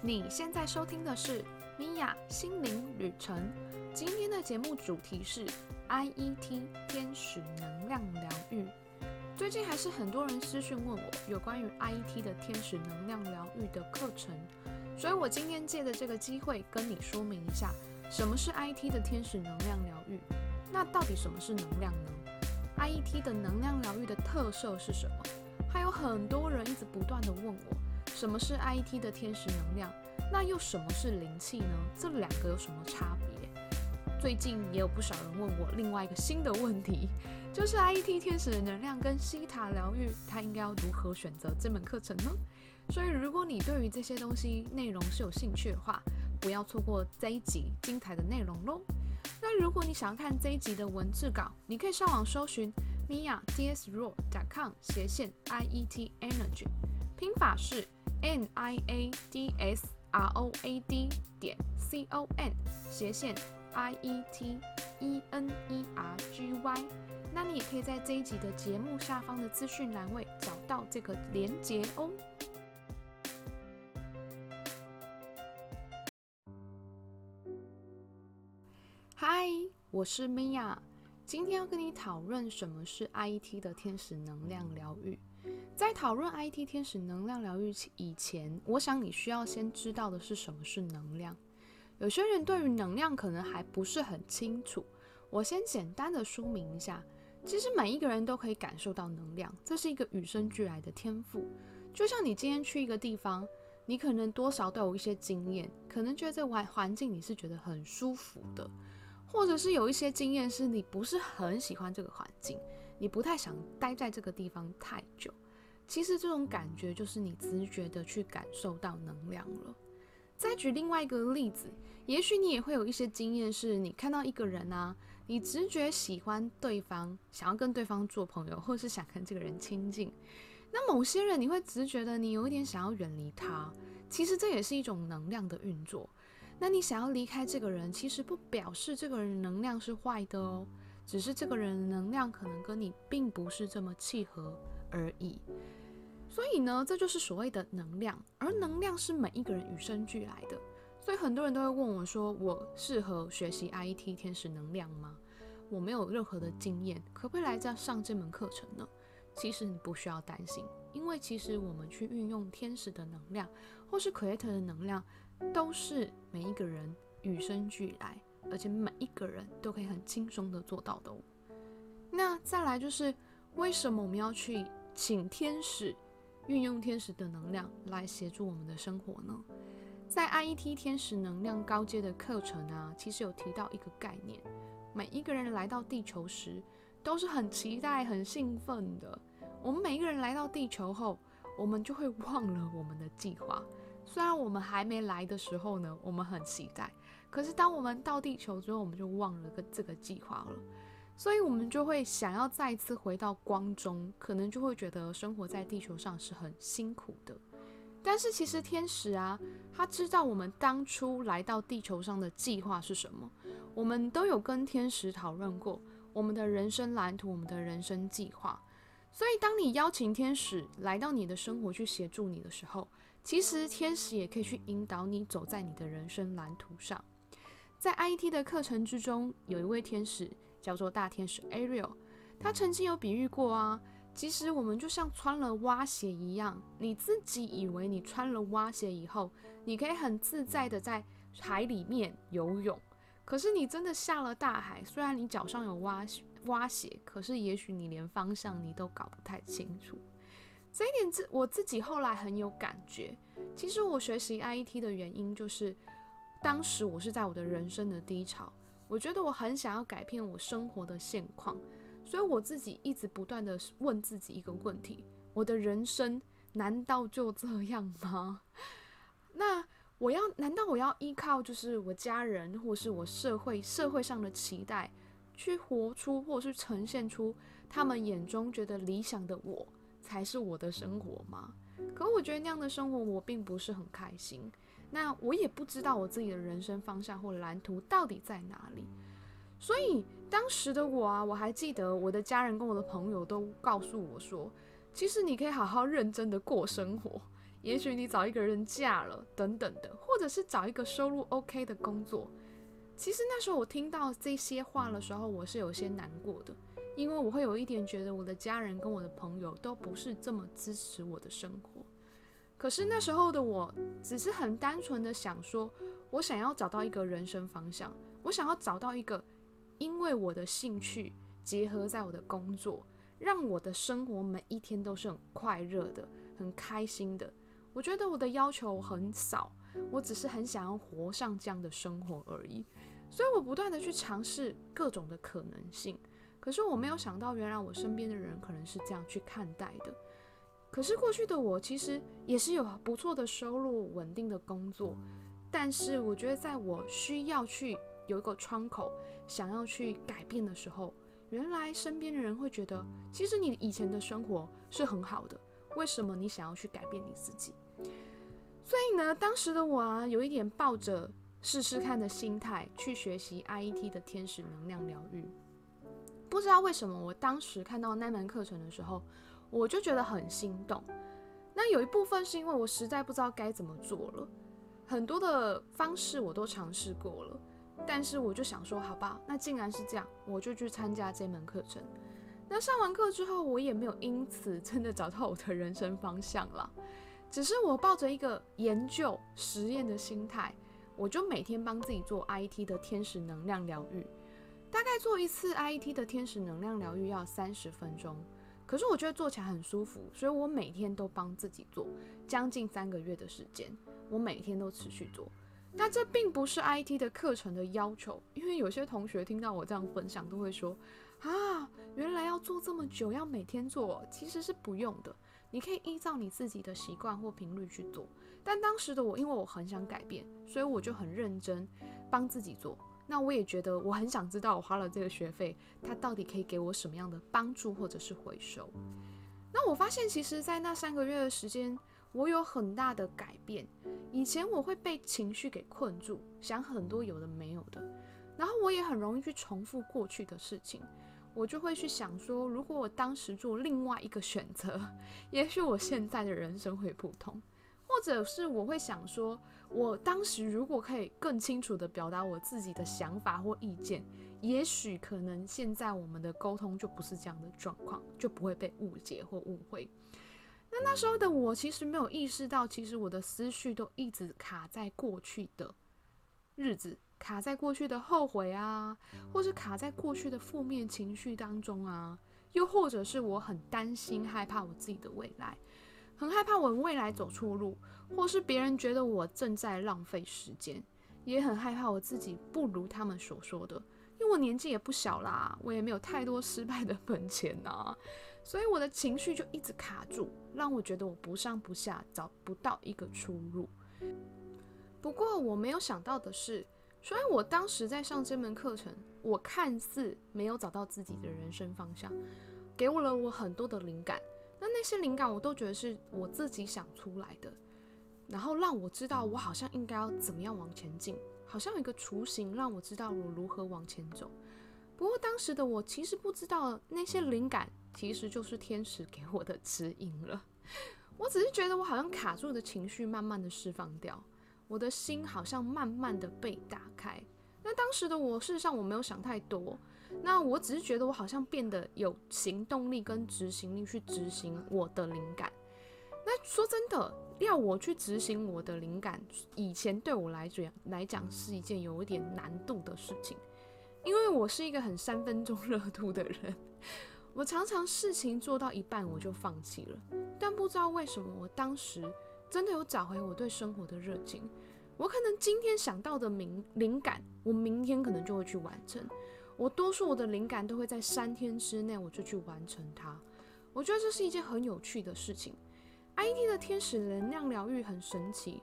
你现在收听的是米娅心灵旅程。今天的节目主题是 IET 天使能量疗愈。最近还是很多人私讯问我有关于 IET 的天使能量疗愈的课程，所以我今天借着这个机会跟你说明一下，什么是 IET 的天使能量疗愈。那到底什么是能量呢？IET 的能量疗愈的特色是什么？还有很多人一直不断的问我，什么是 IET 的天使能量？那又什么是灵气呢？这两个有什么差别？最近也有不少人问我另外一个新的问题，就是 IET 天使的能量跟西塔疗愈，它应该要如何选择这门课程呢？所以如果你对于这些东西内容是有兴趣的话，不要错过这一集精彩的内容喽。那如果你想要看这一集的文字稿，你可以上网搜寻。mia d s ro dot com 斜线 i e t energy，拼法是 n i a d s r o a d 点 c o n 斜线 i e t e n e r g y。那你也可以在这一集的节目下方的资讯栏位找到这个连接哦。嗨，我是 Mia。今天要跟你讨论什么是 IET 的天使能量疗愈。在讨论 IT 天使能量疗愈以前，我想你需要先知道的是什么是能量。有些人对于能量可能还不是很清楚，我先简单的说明一下。其实每一个人都可以感受到能量，这是一个与生俱来的天赋。就像你今天去一个地方，你可能多少都有一些经验，可能觉得这环环境你是觉得很舒服的。或者是有一些经验是你不是很喜欢这个环境，你不太想待在这个地方太久。其实这种感觉就是你直觉的去感受到能量了。再举另外一个例子，也许你也会有一些经验，是你看到一个人啊，你直觉喜欢对方，想要跟对方做朋友，或是想跟这个人亲近。那某些人你会直觉的，你有一点想要远离他。其实这也是一种能量的运作。那你想要离开这个人，其实不表示这个人能量是坏的哦，只是这个人能量可能跟你并不是这么契合而已。所以呢，这就是所谓的能量，而能量是每一个人与生俱来的。所以很多人都会问我说：“我适合学习 IET 天使能量吗？”我没有任何的经验，可不可以来这上这门课程呢？其实你不需要担心，因为其实我们去运用天使的能量，或是 Creator 的能量。都是每一个人与生俱来，而且每一个人都可以很轻松的做到的哦。那再来就是为什么我们要去请天使，运用天使的能量来协助我们的生活呢？在 IET 天使能量高阶的课程啊，其实有提到一个概念：每一个人来到地球时都是很期待、很兴奋的。我们每一个人来到地球后，我们就会忘了我们的计划。虽然我们还没来的时候呢，我们很期待，可是当我们到地球之后，我们就忘了个这个计划了，所以我们就会想要再次回到光中，可能就会觉得生活在地球上是很辛苦的。但是其实天使啊，他知道我们当初来到地球上的计划是什么，我们都有跟天使讨论过我们的人生蓝图，我们的人生计划。所以当你邀请天使来到你的生活去协助你的时候，其实天使也可以去引导你走在你的人生蓝图上。在 IET 的课程之中，有一位天使叫做大天使 Ariel，他曾经有比喻过啊，其实我们就像穿了蛙鞋一样，你自己以为你穿了蛙鞋以后，你可以很自在的在海里面游泳，可是你真的下了大海，虽然你脚上有蛙蛙鞋，可是也许你连方向你都搞不太清楚。这一点自我自己后来很有感觉。其实我学习 IET 的原因就是，当时我是在我的人生的低潮，我觉得我很想要改变我生活的现况，所以我自己一直不断的问自己一个问题：我的人生难道就这样吗？那我要难道我要依靠就是我家人或是我社会社会上的期待，去活出或是呈现出他们眼中觉得理想的我？才是我的生活吗？可我觉得那样的生活我并不是很开心。那我也不知道我自己的人生方向或蓝图到底在哪里。所以当时的我啊，我还记得我的家人跟我的朋友都告诉我说，其实你可以好好认真的过生活，也许你找一个人嫁了，等等的，或者是找一个收入 OK 的工作。其实那时候我听到这些话的时候，我是有些难过的，因为我会有一点觉得我的家人跟我的朋友都不是这么支持我的生活。可是那时候的我，只是很单纯的想说，我想要找到一个人生方向，我想要找到一个，因为我的兴趣结合在我的工作，让我的生活每一天都是很快乐的、很开心的。我觉得我的要求很少，我只是很想要活上这样的生活而已。所以我不断的去尝试各种的可能性，可是我没有想到，原来我身边的人可能是这样去看待的。可是过去的我其实也是有不错的收入、稳定的工作，但是我觉得在我需要去有一个窗口，想要去改变的时候，原来身边的人会觉得，其实你以前的生活是很好的，为什么你想要去改变你自己？所以呢，当时的我啊，有一点抱着试试看的心态去学习 IET 的天使能量疗愈。不知道为什么，我当时看到那门课程的时候。我就觉得很心动，那有一部分是因为我实在不知道该怎么做了，很多的方式我都尝试过了，但是我就想说，好吧，那既然是这样，我就去参加这门课程。那上完课之后，我也没有因此 真的找到我的人生方向了，只是我抱着一个研究实验的心态，我就每天帮自己做 IT 的天使能量疗愈，大概做一次 IT 的天使能量疗愈要三十分钟。可是我觉得做起来很舒服，所以我每天都帮自己做，将近三个月的时间，我每天都持续做。那这并不是 IT 的课程的要求，因为有些同学听到我这样分享，都会说啊，原来要做这么久，要每天做，其实是不用的，你可以依照你自己的习惯或频率去做。但当时的我，因为我很想改变，所以我就很认真帮自己做。那我也觉得我很想知道，我花了这个学费，它到底可以给我什么样的帮助或者是回收？那我发现，其实，在那三个月的时间，我有很大的改变。以前我会被情绪给困住，想很多有的没有的，然后我也很容易去重复过去的事情。我就会去想说，如果我当时做另外一个选择，也许我现在的人生会不同，或者是我会想说。我当时如果可以更清楚地表达我自己的想法或意见，也许可能现在我们的沟通就不是这样的状况，就不会被误解或误会。那那时候的我其实没有意识到，其实我的思绪都一直卡在过去的日子，卡在过去的后悔啊，或是卡在过去的负面情绪当中啊，又或者是我很担心害怕我自己的未来，很害怕我未来走错路。或是别人觉得我正在浪费时间，也很害怕我自己不如他们所说的，因为我年纪也不小啦，我也没有太多失败的本钱呐，所以我的情绪就一直卡住，让我觉得我不上不下，找不到一个出路。不过我没有想到的是，虽然我当时在上这门课程，我看似没有找到自己的人生方向，给我了我很多的灵感，那那些灵感我都觉得是我自己想出来的。然后让我知道，我好像应该要怎么样往前进，好像有一个雏形让我知道我如何往前走。不过当时的我其实不知道那些灵感其实就是天使给我的指引了。我只是觉得我好像卡住的情绪慢慢的释放掉，我的心好像慢慢的被打开。那当时的我事实上我没有想太多，那我只是觉得我好像变得有行动力跟执行力去执行我的灵感。那说真的，要我去执行我的灵感，以前对我来讲来讲是一件有一点难度的事情，因为我是一个很三分钟热度的人，我常常事情做到一半我就放弃了。但不知道为什么，我当时真的有找回我对生活的热情。我可能今天想到的灵灵感，我明天可能就会去完成。我多数我的灵感都会在三天之内我就去完成它。我觉得这是一件很有趣的事情。IT 的天使能量疗愈很神奇，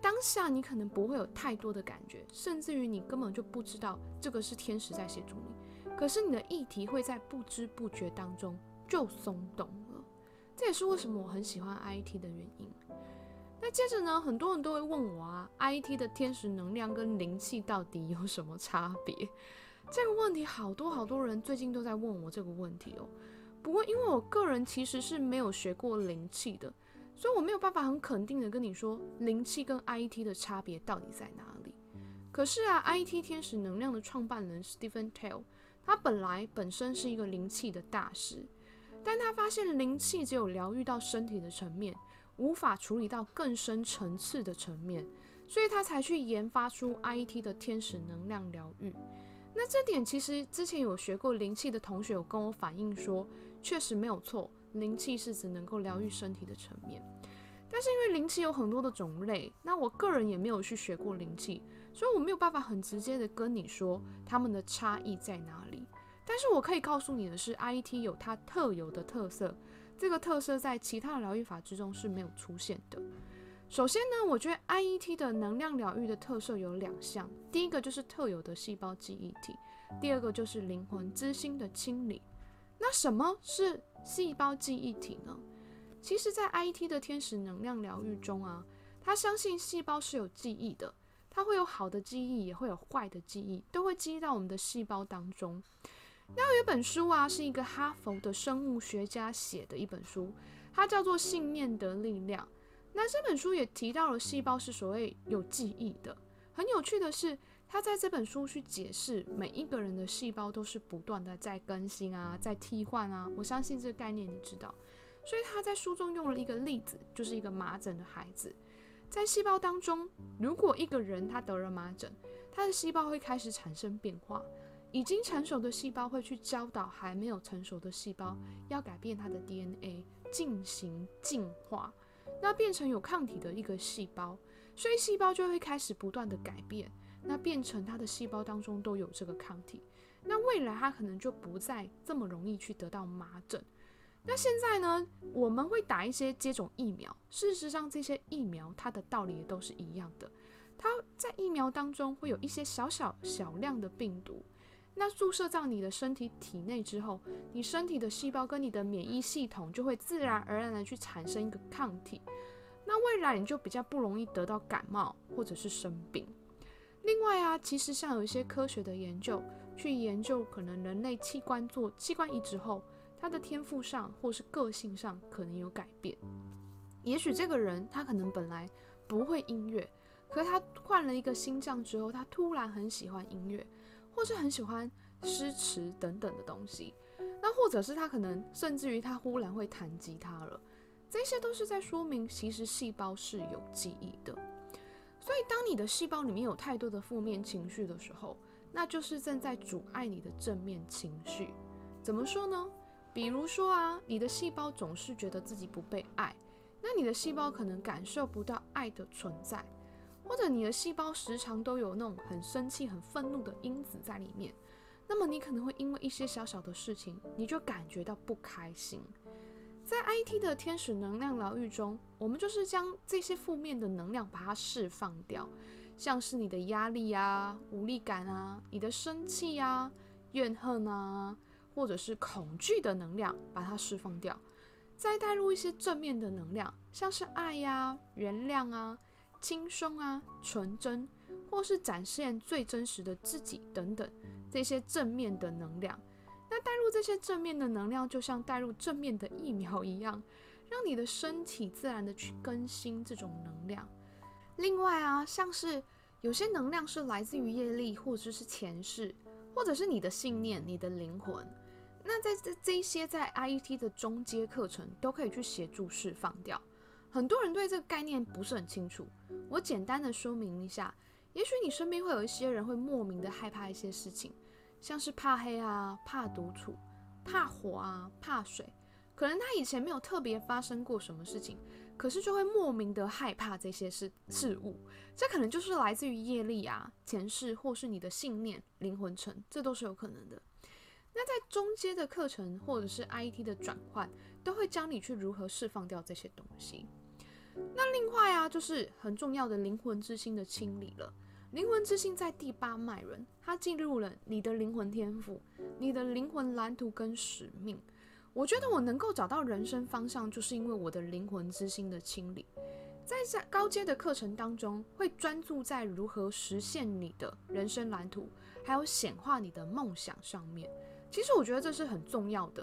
当下你可能不会有太多的感觉，甚至于你根本就不知道这个是天使在协助你。可是你的议题会在不知不觉当中就松动了，这也是为什么我很喜欢 IT 的原因。那接着呢，很多人都会问我啊，IT 的天使能量跟灵气到底有什么差别？这个问题好多好多人最近都在问我这个问题哦。不过因为我个人其实是没有学过灵气的。所以我没有办法很肯定的跟你说灵气跟 IT 的差别到底在哪里。可是啊，IT 天使能量的创办人 Stephen Tell，他本来本身是一个灵气的大师，但他发现灵气只有疗愈到身体的层面，无法处理到更深层次的层面，所以他才去研发出 IT 的天使能量疗愈。那这点其实之前有学过灵气的同学有跟我反映说，确实没有错。灵气是指能够疗愈身体的层面，但是因为灵气有很多的种类，那我个人也没有去学过灵气，所以我没有办法很直接的跟你说它们的差异在哪里。但是我可以告诉你的是，IET 有它特有的特色，这个特色在其他的疗愈法之中是没有出现的。首先呢，我觉得 IET 的能量疗愈的特色有两项，第一个就是特有的细胞记忆体，第二个就是灵魂之心的清理。那什么是？细胞记忆体呢？其实，在 I E T 的天使能量疗愈中啊，他相信细胞是有记忆的，它会有好的记忆，也会有坏的记忆，都会记忆到我们的细胞当中。那有一本书啊，是一个哈佛的生物学家写的一本书，它叫做《信念的力量》。那这本书也提到了细胞是所谓有记忆的。很有趣的是。他在这本书去解释，每一个人的细胞都是不断的在更新啊，在替换啊。我相信这个概念你知道，所以他在书中用了一个例子，就是一个麻疹的孩子，在细胞当中，如果一个人他得了麻疹，他的细胞会开始产生变化，已经成熟的细胞会去教导还没有成熟的细胞要改变它的 DNA 进行进化，那变成有抗体的一个细胞，所以细胞就会开始不断的改变。那变成它的细胞当中都有这个抗体，那未来它可能就不再这么容易去得到麻疹。那现在呢，我们会打一些接种疫苗，事实上这些疫苗它的道理也都是一样的，它在疫苗当中会有一些小小小量的病毒，那注射到你的身体体内之后，你身体的细胞跟你的免疫系统就会自然而然的去产生一个抗体，那未来你就比较不容易得到感冒或者是生病。另外啊，其实像有一些科学的研究，去研究可能人类器官做器官移植后，他的天赋上或是个性上可能有改变。也许这个人他可能本来不会音乐，可是他换了一个心脏之后，他突然很喜欢音乐，或是很喜欢诗词等等的东西。那或者是他可能甚至于他忽然会弹吉他了，这些都是在说明其实细胞是有记忆的。所以，当你的细胞里面有太多的负面情绪的时候，那就是正在阻碍你的正面情绪。怎么说呢？比如说啊，你的细胞总是觉得自己不被爱，那你的细胞可能感受不到爱的存在，或者你的细胞时常都有那种很生气、很愤怒的因子在里面，那么你可能会因为一些小小的事情，你就感觉到不开心。在 IT 的天使能量疗愈中，我们就是将这些负面的能量把它释放掉，像是你的压力啊、无力感啊、你的生气啊、怨恨啊，或者是恐惧的能量，把它释放掉，再带入一些正面的能量，像是爱呀、原谅啊、轻松啊、纯真，或是展现最真实的自己等等这些正面的能量。那带入这些正面的能量，就像带入正面的疫苗一样，让你的身体自然的去更新这种能量。另外啊，像是有些能量是来自于业力，或者是前世，或者是你的信念、你的灵魂。那在这这些在 I E T 的中阶课程都可以去协助释放掉。很多人对这个概念不是很清楚，我简单的说明一下。也许你身边会有一些人会莫名的害怕一些事情。像是怕黑啊，怕独处，怕火啊，怕水，可能他以前没有特别发生过什么事情，可是就会莫名的害怕这些事事物，这可能就是来自于业力啊、前世或是你的信念、灵魂层，这都是有可能的。那在中阶的课程或者是 IT 的转换，都会教你去如何释放掉这些东西。那另外啊，就是很重要的灵魂之心的清理了。灵魂之心在第八脉轮，它进入了你的灵魂天赋、你的灵魂蓝图跟使命。我觉得我能够找到人生方向，就是因为我的灵魂之心的清理。在在高阶的课程当中，会专注在如何实现你的人生蓝图，还有显化你的梦想上面。其实我觉得这是很重要的，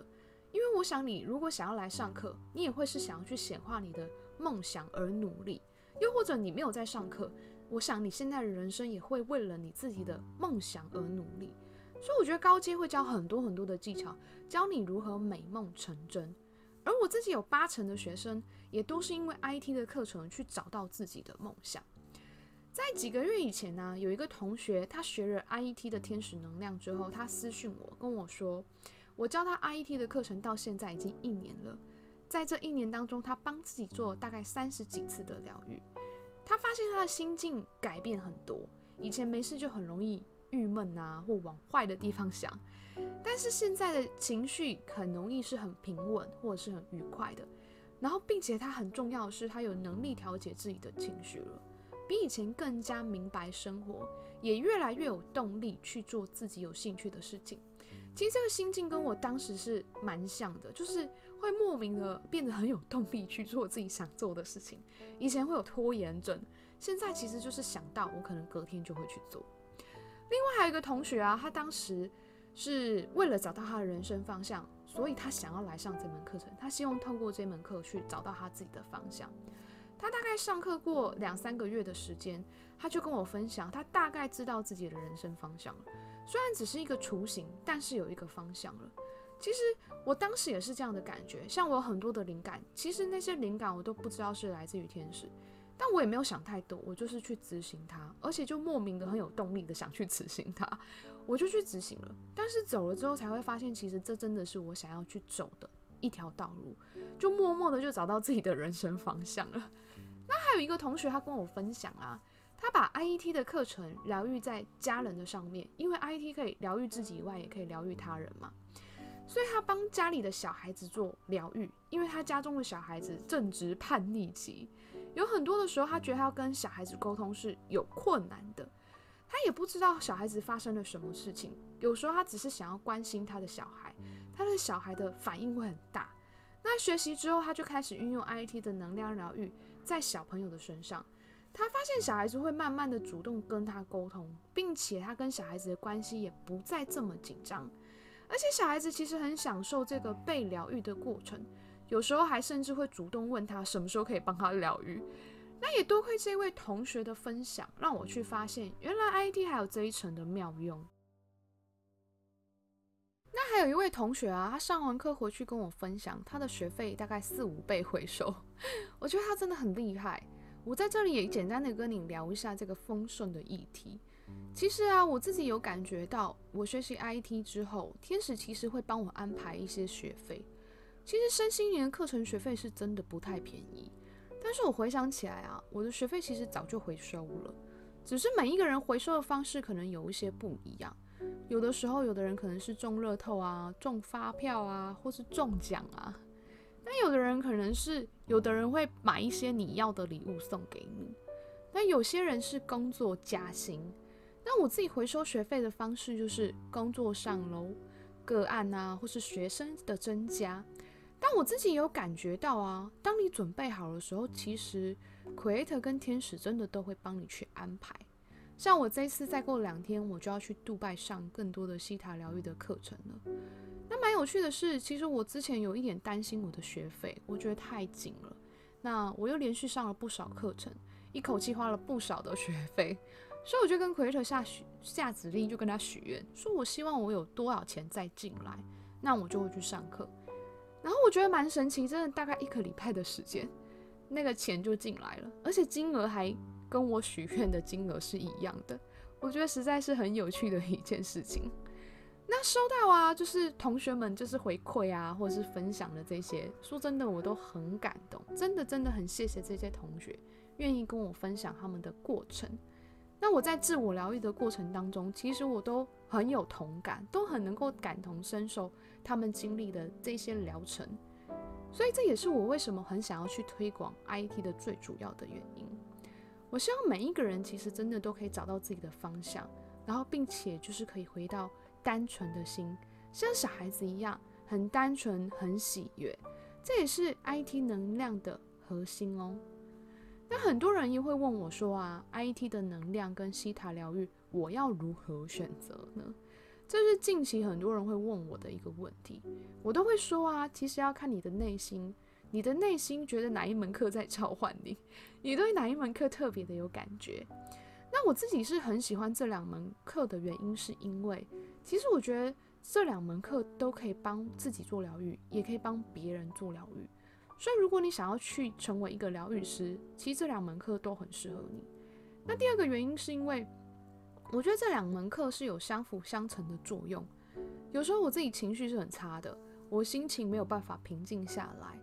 因为我想你如果想要来上课，你也会是想要去显化你的梦想而努力，又或者你没有在上课，我想你现在的人生也会为了你自己的梦想而努力。所以我觉得高阶会教很多很多的技巧，教你如何美梦成真。而我自己有八成的学生也都是因为 IT 的课程去找到自己的梦想。在几个月以前呢，有一个同学他学了 I E T 的天使能量之后，他私讯我跟我说，我教他 I E T 的课程到现在已经一年了。在这一年当中，他帮自己做了大概三十几次的疗愈，他发现他的心境改变很多。以前没事就很容易郁闷啊，或往坏的地方想，但是现在的情绪很容易是很平稳或者是很愉快的。然后，并且他很重要的是，他有能力调节自己的情绪了，比以前更加明白生活，也越来越有动力去做自己有兴趣的事情。其实这个心境跟我当时是蛮像的，就是会莫名的变得很有动力去做自己想做的事情。以前会有拖延症，现在其实就是想到我可能隔天就会去做。另外还有一个同学啊，他当时是为了找到他的人生方向，所以他想要来上这门课程，他希望透过这门课去找到他自己的方向。他大概上课过两三个月的时间，他就跟我分享，他大概知道自己的人生方向了。虽然只是一个雏形，但是有一个方向了。其实我当时也是这样的感觉，像我有很多的灵感，其实那些灵感我都不知道是来自于天使，但我也没有想太多，我就是去执行它，而且就莫名的很有动力的想去执行它，我就去执行了。但是走了之后才会发现，其实这真的是我想要去走的一条道路，就默默的就找到自己的人生方向了。那还有一个同学，他跟我分享啊。他把 I E T 的课程疗愈在家人的上面，因为 I E T 可以疗愈自己以外，也可以疗愈他人嘛。所以他帮家里的小孩子做疗愈，因为他家中的小孩子正值叛逆期，有很多的时候他觉得他要跟小孩子沟通是有困难的，他也不知道小孩子发生了什么事情。有时候他只是想要关心他的小孩，他的小孩的反应会很大。那学习之后，他就开始运用 IT 的能量疗愈在小朋友的身上。他发现小孩子会慢慢的主动跟他沟通，并且他跟小孩子的关系也不再这么紧张，而且小孩子其实很享受这个被疗愈的过程，有时候还甚至会主动问他什么时候可以帮他疗愈。那也多亏这位同学的分享，让我去发现原来 I T 还有这一层的妙用。那还有一位同学啊，他上完课回去跟我分享，他的学费大概四五倍回收，我觉得他真的很厉害。我在这里也简单的跟你聊一下这个丰盛的议题。其实啊，我自己有感觉到，我学习 IT 之后，天使其实会帮我安排一些学费。其实身心灵课程学费是真的不太便宜，但是我回想起来啊，我的学费其实早就回收了，只是每一个人回收的方式可能有一些不一样。有的时候，有的人可能是中乐透啊、中发票啊，或是中奖啊。那有的人可能是，有的人会买一些你要的礼物送给你，那有些人是工作加薪。那我自己回收学费的方式就是工作上楼个案啊，或是学生的增加。但我自己有感觉到啊，当你准备好的时候，其实 Creator 跟天使真的都会帮你去安排。像我这次再过两天，我就要去杜拜上更多的西塔疗愈的课程了。那蛮有趣的是，其实我之前有一点担心我的学费，我觉得太紧了。那我又连续上了不少课程，一口气花了不少的学费，所以我就跟 Creator 下许下指令，就跟他许愿，说我希望我有多少钱再进来，那我就会去上课。然后我觉得蛮神奇，真的大概一个礼拜的时间，那个钱就进来了，而且金额还跟我许愿的金额是一样的。我觉得实在是很有趣的一件事情。那收到啊，就是同学们就是回馈啊，或者是分享的这些，说真的我都很感动，真的真的很谢谢这些同学愿意跟我分享他们的过程。那我在自我疗愈的过程当中，其实我都很有同感，都很能够感同身受他们经历的这些疗程，所以这也是我为什么很想要去推广 IT 的最主要的原因。我希望每一个人其实真的都可以找到自己的方向，然后并且就是可以回到。单纯的心，像小孩子一样，很单纯，很喜悦，这也是 IT 能量的核心哦。那很多人也会问我说啊，IT 的能量跟西塔疗愈，我要如何选择呢？这是近期很多人会问我的一个问题，我都会说啊，其实要看你的内心，你的内心觉得哪一门课在召唤你？你对哪一门课特别的有感觉？那我自己是很喜欢这两门课的原因，是因为其实我觉得这两门课都可以帮自己做疗愈，也可以帮别人做疗愈。所以如果你想要去成为一个疗愈师，其实这两门课都很适合你。那第二个原因是因为我觉得这两门课是有相辅相成的作用。有时候我自己情绪是很差的，我心情没有办法平静下来。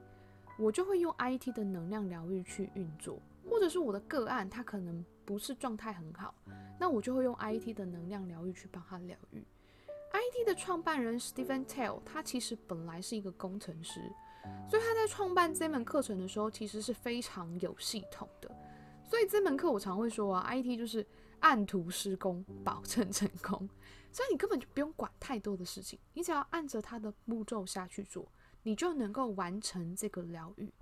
我就会用 IT 的能量疗愈去运作，或者是我的个案他可能不是状态很好，那我就会用 IT 的能量疗愈去帮他疗愈。IT 的创办人 Stephen Tell 他其实本来是一个工程师，所以他在创办这门课程的时候其实是非常有系统的。所以这门课我常会说啊，IT 就是按图施工，保证成功。所以你根本就不用管太多的事情，你只要按着他的步骤下去做。你就能够完成这个疗愈。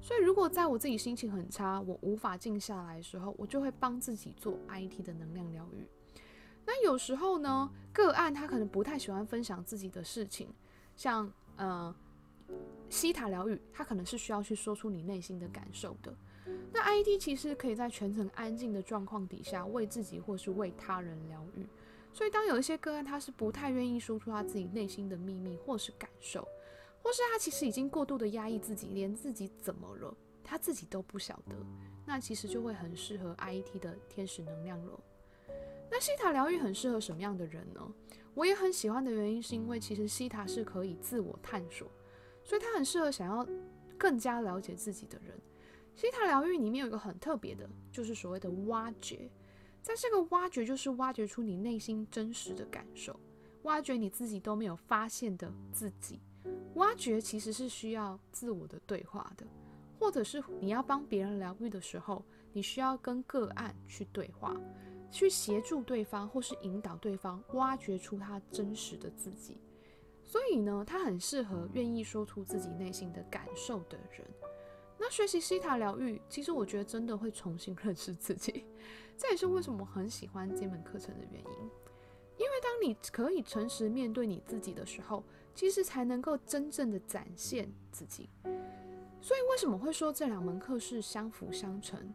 所以，如果在我自己心情很差，我无法静下来的时候，我就会帮自己做 IT 的能量疗愈。那有时候呢，个案他可能不太喜欢分享自己的事情，像呃西塔疗愈，他可能是需要去说出你内心的感受的。那 IT 其实可以在全程安静的状况底下，为自己或是为他人疗愈。所以，当有一些个案他是不太愿意说出他自己内心的秘密或是感受。或是他其实已经过度的压抑自己，连自己怎么了他自己都不晓得，那其实就会很适合 IET 的天使能量了。那西塔疗愈很适合什么样的人呢？我也很喜欢的原因是因为其实西塔是可以自我探索，所以他很适合想要更加了解自己的人。西塔疗愈里面有一个很特别的，就是所谓的挖掘，在这个挖掘就是挖掘出你内心真实的感受，挖掘你自己都没有发现的自己。挖掘其实是需要自我的对话的，或者是你要帮别人疗愈的时候，你需要跟个案去对话，去协助对方，或是引导对方挖掘出他真实的自己。所以呢，他很适合愿意说出自己内心的感受的人。那学习西塔疗愈，其实我觉得真的会重新认识自己，这也是为什么我很喜欢这门课程的原因。因为当你可以诚实面对你自己的时候，其实才能够真正的展现自己。所以为什么会说这两门课是相辅相成？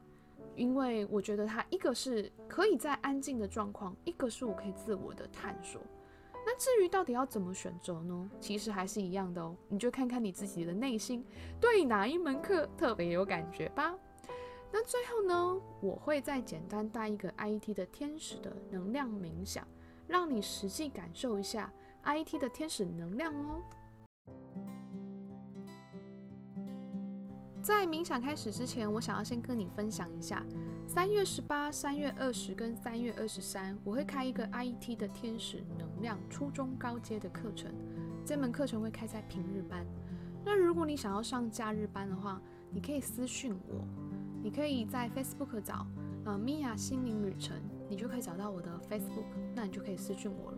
因为我觉得它一个是可以在安静的状况，一个是我可以自我的探索。那至于到底要怎么选择呢？其实还是一样的哦，你就看看你自己的内心对哪一门课特别有感觉吧。那最后呢，我会再简单带一个 IT 的天使的能量冥想。让你实际感受一下 IT 的天使能量哦。在冥想开始之前，我想要先跟你分享一下，三月十八、三月二十跟三月二十三，我会开一个 IT 的天使能量初中高阶的课程。这门课程会开在平日班。那如果你想要上假日班的话，你可以私讯我，你可以在 Facebook 找呃米娅心灵旅程。你就可以找到我的 Facebook，那你就可以私讯我了。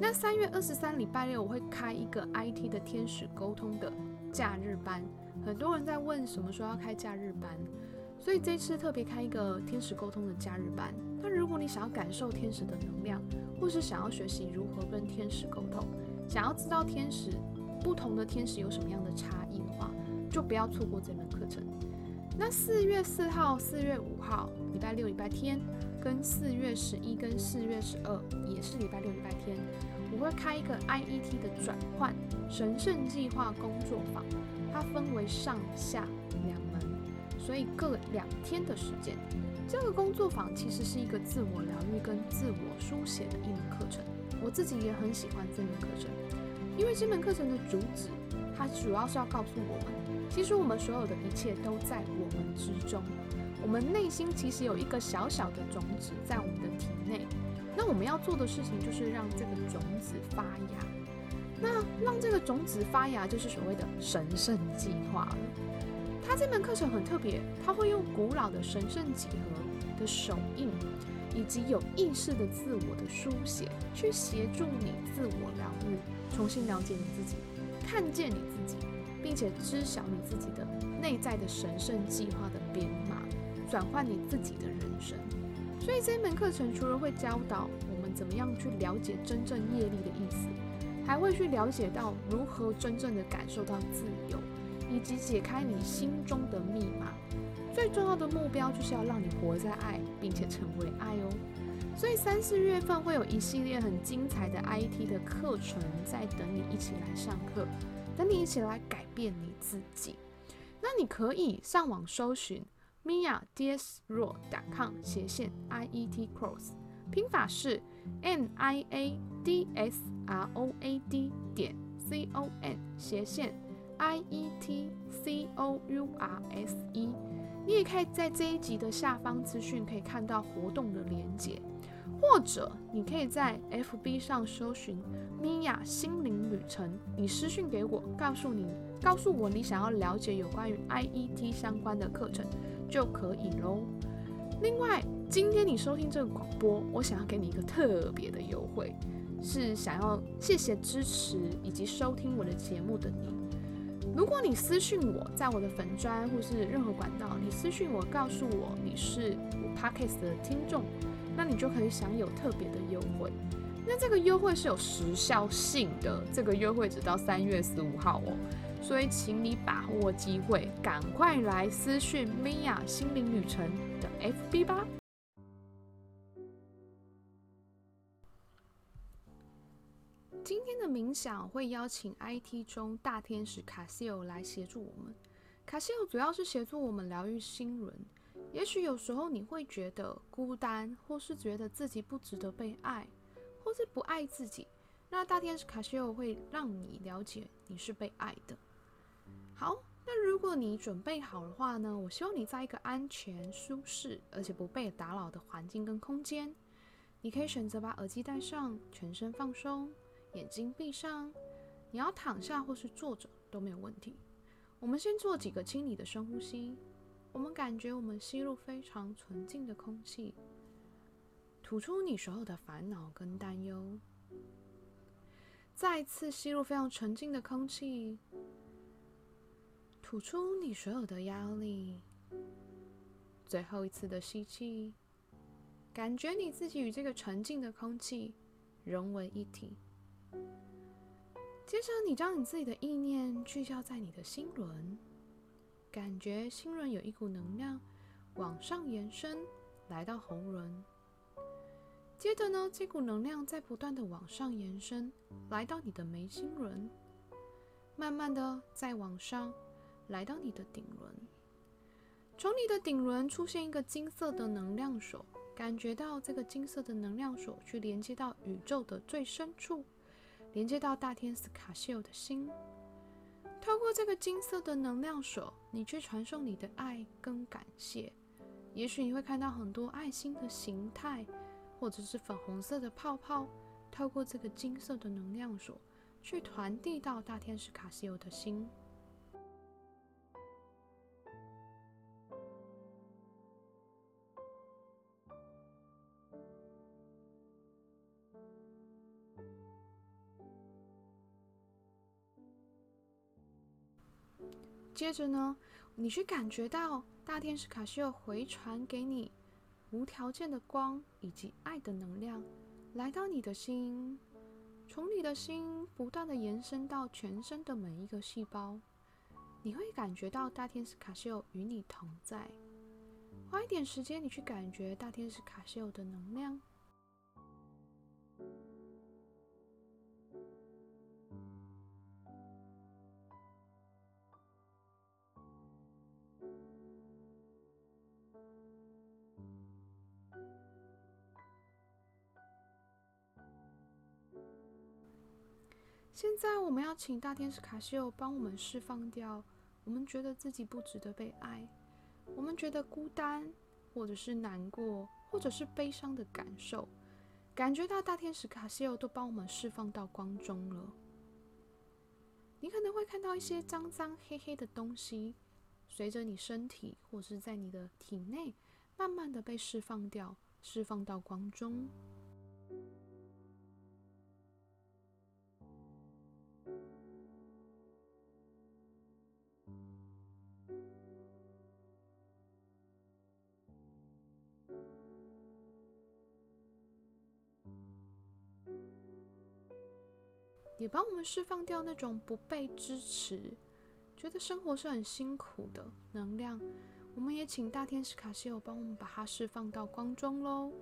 那三月二十三礼拜六我会开一个 IT 的天使沟通的假日班，很多人在问什么时候要开假日班，所以这次特别开一个天使沟通的假日班。那如果你想要感受天使的能量，或是想要学习如何跟天使沟通，想要知道天使不同的天使有什么样的差异的话，就不要错过这门课程。那四月四号、四月五号，礼拜六、礼拜天。跟四月十一跟四月十二也是礼拜六礼拜天，我会开一个 IET 的转换神圣计划工作坊，它分为上下两，所以各两天的时间。这个工作坊其实是一个自我疗愈跟自我书写的一门课程，我自己也很喜欢这门课程，因为这门课程的主旨，它主要是要告诉我们，其实我们所有的一切都在我们之中。我们内心其实有一个小小的种子在我们的体内，那我们要做的事情就是让这个种子发芽。那让这个种子发芽，就是所谓的神圣计划了。他这门课程很特别，他会用古老的神圣几何的手印，以及有意识的自我的书写，去协助你自我疗愈，重新了解你自己，看见你自己，并且知晓你自己的内在的神圣计划的编码。转换你自己的人生，所以这门课程除了会教导我们怎么样去了解真正业力的意思，还会去了解到如何真正的感受到自由，以及解开你心中的密码。最重要的目标就是要让你活在爱，并且成为爱哦。所以三四月份会有一系列很精彩的 IT 的课程在等你一起来上课，等你一起来改变你自己。那你可以上网搜寻 mia d s r o com 斜线 i e t cross，拼法是 n i a d s r o a d 点 c o n 斜线 i e t c o u r s e。你也可以在这一集的下方资讯可以看到活动的连接，或者你可以在 FB 上搜寻米娅心灵旅程，你私讯给我，告诉你告诉我你想要了解有关于 IET 相关的课程就可以喽。另外，今天你收听这个广播，我想要给你一个特别的优惠，是想要谢谢支持以及收听我的节目的你。如果你私讯我，在我的粉砖或是任何管道，你私讯我，告诉我你是我 podcast 的听众，那你就可以享有特别的优惠。那这个优惠是有时效性的，这个优惠直到三月十五号哦，所以请你把握机会，赶快来私讯 Mia 心灵旅程的 FB 吧。冥想会邀请 IT 中大天使卡西欧来协助我们。卡西欧主要是协助我们疗愈心轮。也许有时候你会觉得孤单，或是觉得自己不值得被爱，或是不爱自己。那大天使卡西欧会让你了解你是被爱的。好，那如果你准备好的话呢？我希望你在一个安全、舒适而且不被打扰的环境跟空间。你可以选择把耳机戴上，全身放松。眼睛闭上，你要躺下或是坐着都没有问题。我们先做几个清理的深呼吸。我们感觉我们吸入非常纯净的空气，吐出你所有的烦恼跟担忧。再次吸入非常纯净的空气，吐出你所有的压力。最后一次的吸气，感觉你自己与这个纯净的空气融为一体。接着，你将你自己的意念聚焦在你的心轮，感觉心轮有一股能量往上延伸，来到喉轮。接着呢，这股能量在不断的往上延伸，来到你的眉心轮，慢慢的再往上，来到你的顶轮。从你的顶轮出现一个金色的能量锁，感觉到这个金色的能量锁去连接到宇宙的最深处。连接到大天使卡西欧的心，透过这个金色的能量锁，你去传送你的爱跟感谢。也许你会看到很多爱心的形态，或者是粉红色的泡泡，透过这个金色的能量锁，去传递到大天使卡西欧的心。接着呢，你去感觉到大天使卡西欧回传给你无条件的光以及爱的能量，来到你的心，从你的心不断的延伸到全身的每一个细胞，你会感觉到大天使卡西欧与你同在。花一点时间，你去感觉大天使卡西欧的能量。现在我们要请大天使卡西欧帮我们释放掉我们觉得自己不值得被爱，我们觉得孤单，或者是难过，或者是悲伤的感受，感觉到大天使卡西欧都帮我们释放到光中了。你可能会看到一些脏脏黑黑的东西，随着你身体或是在你的体内，慢慢的被释放掉，释放到光中。也帮我们释放掉那种不被支持，觉得生活是很辛苦的能量，我们也请大天使卡西欧帮我们把它释放到光中喽。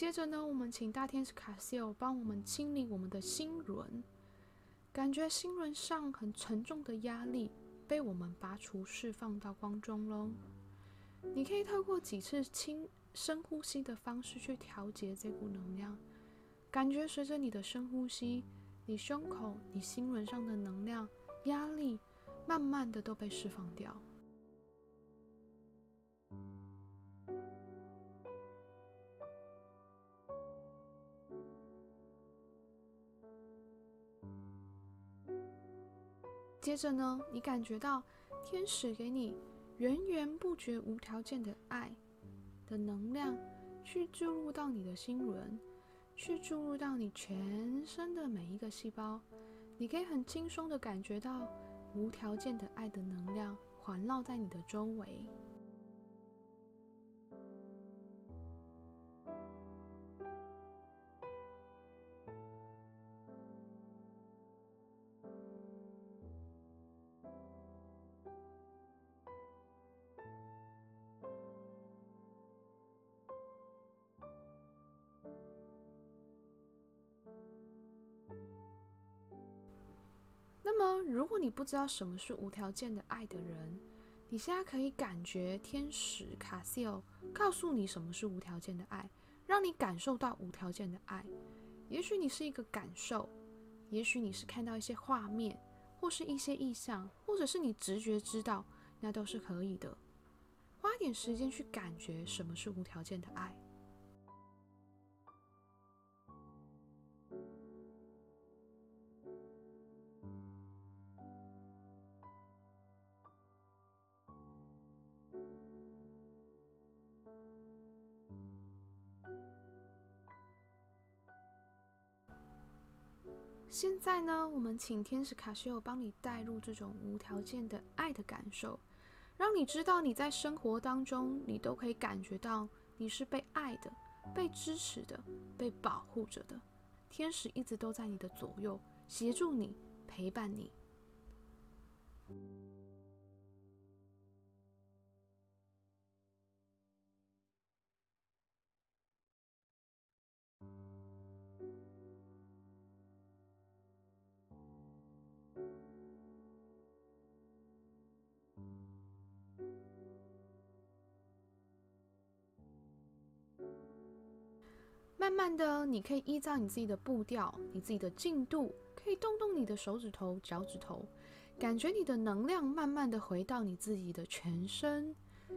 接着呢，我们请大天使卡西欧帮我们清理我们的心轮，感觉心轮上很沉重的压力被我们拔除、释放到光中喽。你可以透过几次轻深呼吸的方式去调节这股能量，感觉随着你的深呼吸，你胸口、你心轮上的能量、压力，慢慢的都被释放掉。接着呢，你感觉到天使给你源源不绝、无条件的爱的能量，去注入到你的心轮，去注入到你全身的每一个细胞。你可以很轻松的感觉到无条件的爱的能量环绕在你的周围。么，如果你不知道什么是无条件的爱的人，你现在可以感觉天使卡西欧告诉你什么是无条件的爱，让你感受到无条件的爱。也许你是一个感受，也许你是看到一些画面，或是一些意象，或者是你直觉知道，那都是可以的。花点时间去感觉什么是无条件的爱。现在呢，我们请天使卡西欧帮你带入这种无条件的爱的感受，让你知道你在生活当中，你都可以感觉到你是被爱的、被支持的、被保护着的。天使一直都在你的左右，协助你、陪伴你。慢的，你可以依照你自己的步调、你自己的进度，可以动动你的手指头、脚趾头，感觉你的能量慢慢的回到你自己的全身。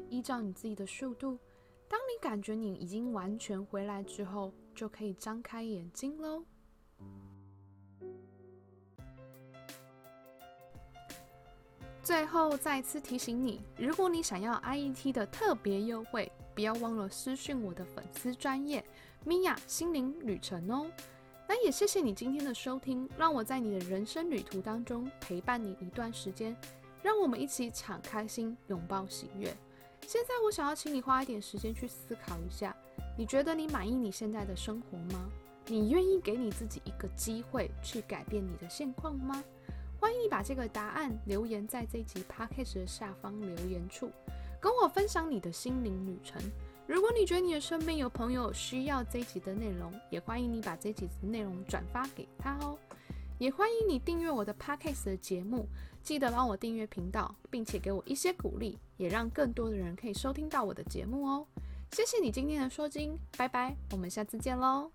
依照你自己的速度，当你感觉你已经完全回来之后，就可以张开眼睛喽。最后再次提醒你，如果你想要 IET 的特别优惠，不要忘了私讯我的粉丝专业。米娅心灵旅程哦，那也谢谢你今天的收听，让我在你的人生旅途当中陪伴你一段时间，让我们一起敞开心，拥抱喜悦。现在我想要请你花一点时间去思考一下，你觉得你满意你现在的生活吗？你愿意给你自己一个机会去改变你的现况吗？欢迎你把这个答案留言在这集 podcast 的下方留言处，跟我分享你的心灵旅程。如果你觉得你的身边有朋友需要这一集的内容，也欢迎你把这集的内容转发给他哦。也欢迎你订阅我的 podcast 的节目，记得帮我订阅频道，并且给我一些鼓励，也让更多的人可以收听到我的节目哦。谢谢你今天的收听，拜拜，我们下次见喽。